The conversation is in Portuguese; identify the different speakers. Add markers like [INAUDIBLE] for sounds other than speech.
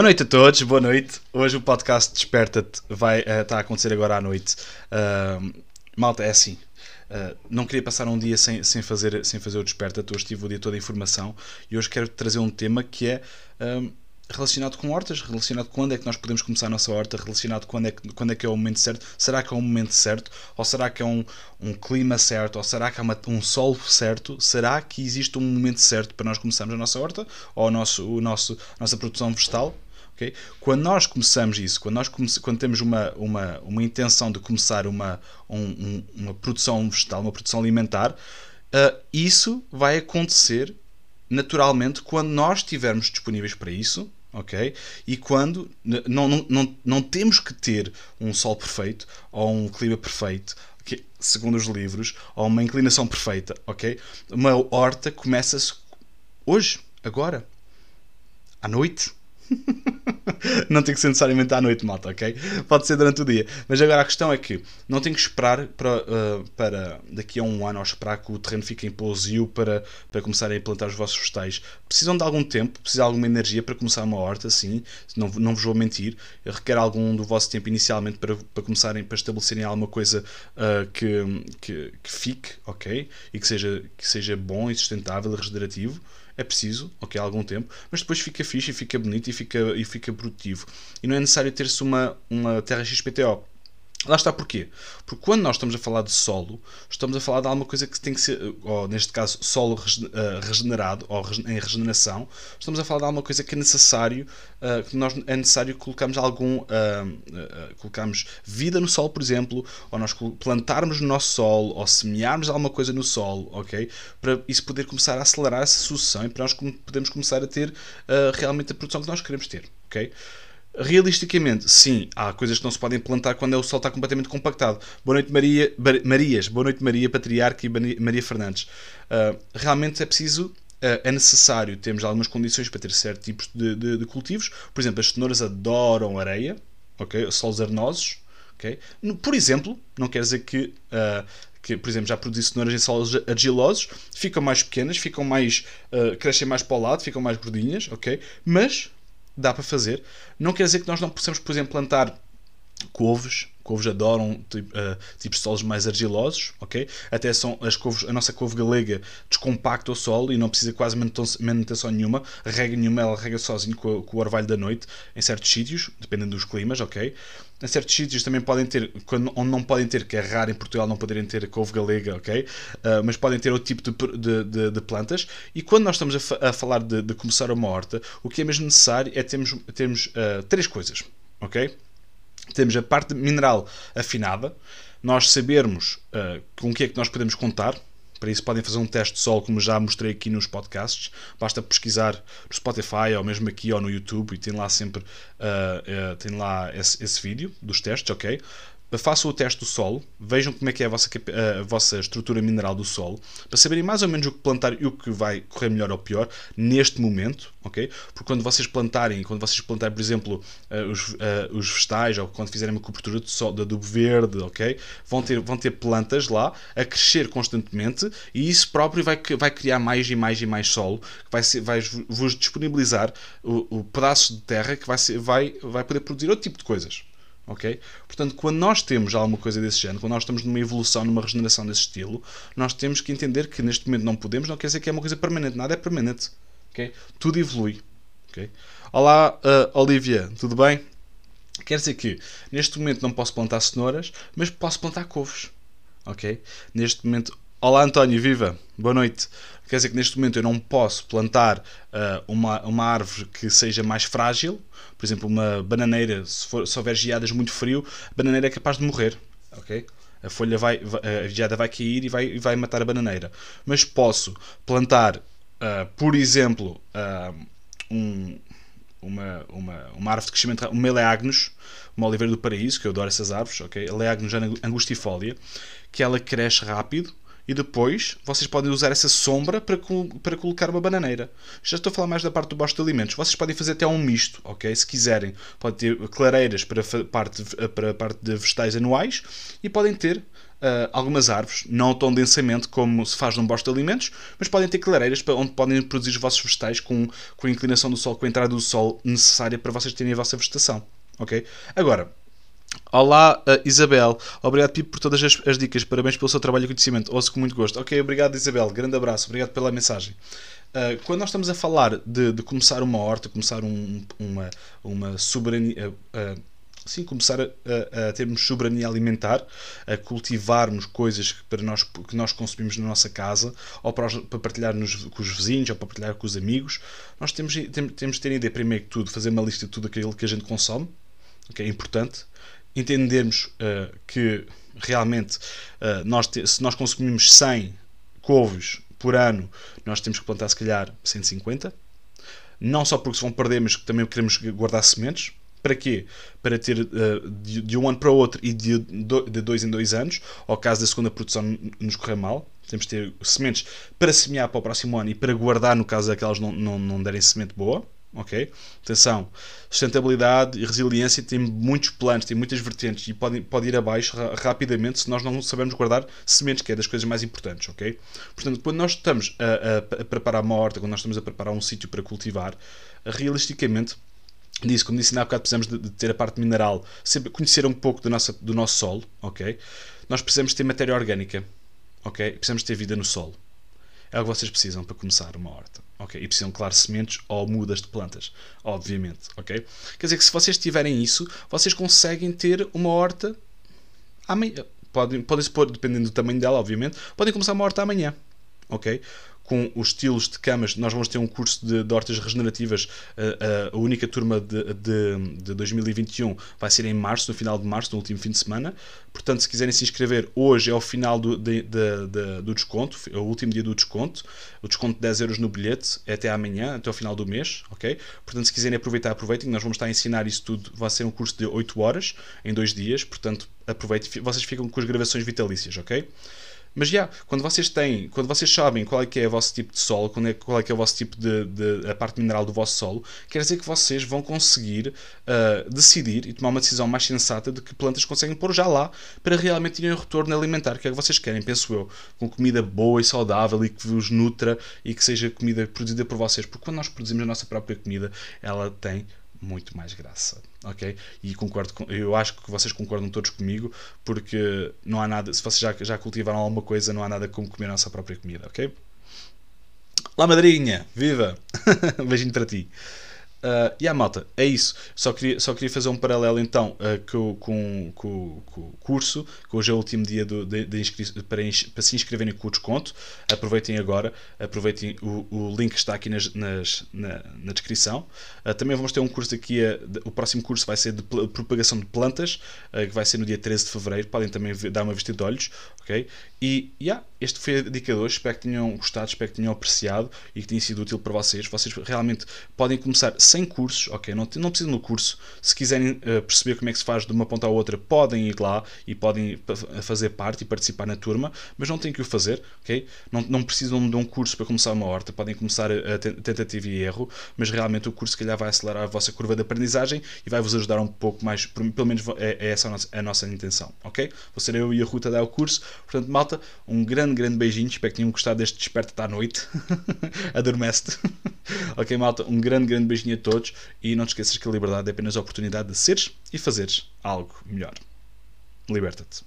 Speaker 1: Boa noite a todos, boa noite. Hoje o podcast Desperta-te vai uh, a acontecer agora à noite. Uh, malta, é assim. Uh, não queria passar um dia sem, sem, fazer, sem fazer o Desperta-te. Hoje tive o dia toda a informação e hoje quero trazer um tema que é relacionado com hortas, relacionado com quando é que nós podemos começar a nossa horta, relacionado com quando é que, quando é, que é o momento certo. Será que é o momento certo? Ou será que é um, um clima certo? Ou será que é uma, um sol certo? Será que existe um momento certo para nós começarmos a nossa horta? Ou a nosso, o nosso, a nossa produção vegetal? Okay? Quando nós começamos isso, quando, nós come quando temos uma, uma, uma intenção de começar uma, um, uma produção vegetal, uma produção alimentar, uh, isso vai acontecer naturalmente quando nós estivermos disponíveis para isso ok? E quando não, não, não, não temos que ter um sol perfeito ou um clima perfeito, okay? segundo os livros, ou uma inclinação perfeita, ok? Uma horta começa-se hoje, agora, à noite, [LAUGHS] [LAUGHS] não tem que ser necessariamente à noite, malta, ok? Pode ser durante o dia. Mas agora a questão é que não tem que esperar para, uh, para daqui a um ano ou esperar que o terreno fique em pousio para, para começarem a plantar os vossos vegetais. Precisam de algum tempo, precisam de alguma energia para começar uma horta, sim. Não, não vos vou mentir. Requer algum do vosso tempo inicialmente para, para começarem, para estabelecerem alguma coisa uh, que, que, que fique, ok? E que seja, que seja bom e sustentável e regenerativo é preciso, ok, algum tempo, mas depois fica fixe e fica bonito e fica, e fica produtivo. E não é necessário ter-se uma, uma terra XPTO. Lá está porquê? Porque quando nós estamos a falar de solo, estamos a falar de alguma coisa que tem que ser, ou neste caso, solo eh, regenerado ou em regeneração, estamos a falar de alguma coisa que é necessário, uh, que nós é necessário colocarmos algum, uh, colocarmos vida no solo, por exemplo, ou nós plantarmos no nosso solo, ou semearmos alguma coisa no solo, ok? Para isso poder começar a acelerar essa sucessão e para nós podermos começar a ter realmente a produção que nós queremos ter, ok? Realisticamente, sim, há coisas que não se podem plantar quando o sol está completamente compactado. Boa noite, Maria, Marias. Boa noite, Maria Patriarca e Maria Fernandes. Uh, realmente é preciso, uh, é necessário termos algumas condições para ter certos tipos de, de, de, cultivos. Por exemplo, as cenouras adoram areia, ok? Solos arenosos, ok? Por exemplo, não quer dizer que. Uh, que, por exemplo, já produzi cenouras em solos argilosos, ficam mais pequenas, ficam mais, crescem mais para o lado, ficam mais gordinhas, ok? Mas dá para fazer. Não quer dizer que nós não possamos, por exemplo, plantar couves. Couves adoram tipo, uh, tipos de solos mais argilosos, ok? Até são as couves, a nossa couve galega descompacta o solo e não precisa quase manutenção nenhuma, rega nenhuma, ela rega sozinho com, com o orvalho da noite em certos sítios, dependendo dos climas, ok? Em certos sítios também podem ter, quando, onde não podem ter, que é raro em Portugal não poderem ter couve galega, ok? Uh, mas podem ter outro tipo de, de, de, de plantas. E quando nós estamos a, a falar de, de, começar uma horta, o que é mesmo necessário é termos, termos uh, três coisas, ok? Temos a parte mineral afinada, nós sabermos uh, com o que é que nós podemos contar, para isso podem fazer um teste de solo, como já mostrei aqui nos podcasts. Basta pesquisar no Spotify ou mesmo aqui ou no YouTube e tem lá sempre uh, uh, tem lá esse, esse, vídeo dos testes, ok? Façam o teste do solo, vejam como é que é a vossa, a vossa estrutura mineral do solo, para saberem mais ou menos o que plantar e o que vai correr melhor ou pior neste momento, ok? Porque quando vocês plantarem, quando vocês plantarem, por exemplo, uh, os, uh, os vegetais, ou quando fizerem uma cobertura de, sol, de adubo verde, ok? Vão ter, vão ter plantas lá a crescer constantemente e isso próprio vai, vai criar mais e mais e mais solo, que vai, ser, vai vos disponibilizar o, o pedaço de terra que vai, ser, vai, vai poder produzir outro tipo de coisas ok? Portanto, quando nós temos alguma coisa desse género, quando nós estamos numa evolução, numa regeneração desse estilo, nós temos que entender que neste momento não podemos, não quer dizer que é uma coisa permanente, nada é permanente? Tudo evolui? Olá, uh, Olivia, tudo bem? Quer dizer que neste momento não posso plantar cenouras, mas posso plantar couves, ok? Neste momento, olá António, viva, boa noite. Quer dizer que neste momento eu não posso plantar uh, uma, uma árvore que seja mais frágil, por exemplo, uma bananeira, se, for, se houver geadas muito frio, a bananeira é capaz de morrer, ok? A folha vai, a geada vai cair e vai, vai matar a bananeira. Mas posso plantar, uh, por exemplo, uh, um, uma, uma, uma árvore de crescimento, uma Eleagnus, uma oliveira do paraíso, que eu adoro essas árvores, ok? Eleagnus angustifolia, que ela cresce rápido, e depois vocês podem usar essa sombra para, para colocar uma bananeira. Já estou a falar mais da parte do bosta de alimentos. Vocês podem fazer até um misto, ok? Se quiserem. Podem ter clareiras para a parte, para parte de vegetais anuais e podem ter Uh, algumas árvores, não tão densamente como se faz num bosta de alimentos, mas podem ter clareiras para onde podem produzir os vossos vegetais com, com a inclinação do sol, com a entrada do sol necessária para vocês terem a vossa vegetação. Ok? Agora, Olá, uh, Isabel. Obrigado, Pipo, por todas as, as, dicas. Parabéns pelo seu trabalho e conhecimento. Ouço com muito gosto. Ok, obrigado, Isabel. Grande abraço. Obrigado pela mensagem. Uh, quando nós estamos a falar de, de começar uma horta, começar um, uma, uma soberania. Uh, sim, começar a, a, termos soberania alimentar, a cultivarmos coisas que, para nós, que nós consumimos na nossa casa, ou para, para partilhar nos, com os vizinhos, ou para partilhar com os amigos, nós temos, temos, temos de ter a ideia, primeiro que tudo, fazer uma lista de tudo aquilo que a gente consome, que é importante, entendermos uh, que realmente uh, nós se nós consumimos 100 couves por ano, nós temos que plantar se calhar 150. Não só porque se vão perder, mas também queremos guardar sementes. Para quê? Para ter uh, de, de, um ano para o outro e de, de dois em dois anos, ao caso da segunda produção nos correr mal. Temos de ter sementes para semear para o próximo ano e para guardar no caso daquelas não, não, não derem semente boa ok? Atenção, sustentabilidade e resiliência tem muitos planos, tem muitas vertentes e pode, pode ir abaixo rapidamente se nós não sabemos guardar sementes, que é das coisas mais importantes, ok? Portanto, quando nós estamos a, a, a preparar uma horta, quando nós estamos a preparar um sítio para cultivar, realisticamente disse, como disse há bocado, precisamos de, de, ter a parte mineral, sempre conhecer um pouco do nosso, do nosso solo, ok? Nós precisamos ter matéria orgânica, ok? Precisamos ter vida no solo. É o que vocês precisam para começar uma horta. Ok? E precisam, claro, sementes ou mudas de plantas. Obviamente. Ok? Quer dizer que se vocês tiverem isso, vocês conseguem ter uma horta amanhã. Podem, podem pôr, dependendo do tamanho dela, obviamente, podem começar uma horta amanhã. Ok? Com os estilos de camas. Nós vamos ter um curso de, de hortas regenerativas. A, a, única turma de, de, de, 2021 vai ser em março, no final de março, no último fim de semana. Portanto, se quiserem se inscrever, hoje é o final do, de, do desconto, é o último dia do desconto. O desconto de 10 euros no bilhete é até amanhã, até o final do mês. ok? Portanto, se quiserem aproveitar, aproveitem. Nós vamos estar a ensinar isso tudo. Vai ser um curso de 8 horas, em 2 dias. Portanto, aproveitem. Vocês ficam com as gravações vitalícias, ok? Mas já, yeah, quando vocês têm, quando vocês sabem qual é que é o vosso tipo de solo, qual é, qual é que é o vosso tipo de, de, a parte mineral do vosso solo, quer dizer que vocês vão conseguir uh, decidir e tomar uma decisão mais sensata de que plantas conseguem pôr já lá para realmente terem um retorno alimentar, que é o que vocês querem, penso eu, com comida boa e saudável e que vos nutra e que seja comida produzida por vocês, porque quando nós produzimos a nossa própria comida, ela tem muito mais graça, ok? E concordo com, eu acho que vocês concordam todos comigo, porque não há nada, se vocês já, já cultivaram alguma coisa, não há nada como comer a nossa própria comida, ok? Lá madrinha, viva! [LAUGHS] Beijinho para ti. Uh, e a malta, é isso. Só queria, só queria fazer um paralelo então uh, com, com, com, curso, que hoje é o último dia do, de, de para, para, se inscreverem com o desconto. Aproveitem agora, aproveitem o, o link que está aqui nas, nas na, na, descrição. Uh, também vamos ter um curso aqui, o próximo curso vai ser de propagação de plantas, que vai ser no dia 13 de fevereiro. Podem também dar uma vista de olhos, ok? E yeah, este foi a dica de hoje. Espero que tenham gostado, espero que tenham apreciado e que tenha sido útil para vocês. Vocês realmente podem começar sem cursos, ok? Não, não precisam do curso. Se quiserem uh, perceber como é que se faz de uma ponta à outra, podem ir lá e podem fazer parte e participar na turma, mas não têm que o fazer, ok? Não, não precisam de um curso para começar uma horta, podem começar a, tentativa e erro, mas realmente o curso, se calhar, vai acelerar a vossa curva de aprendizagem e vai vos ajudar um pouco mais, pelo menos é, é essa a nossa, a nossa intenção, ok? Vou ser eu e a Ruta a dar o curso, portanto, malta, um grande, grande beijinho, espero que tenham gostado deste desperta à noite, [LAUGHS] adormece-te, [LAUGHS] ok, malta, um grande, grande beijinho a todos e não te esqueças que a liberdade é apenas a oportunidade de seres e fazeres algo melhor. Liberta-te.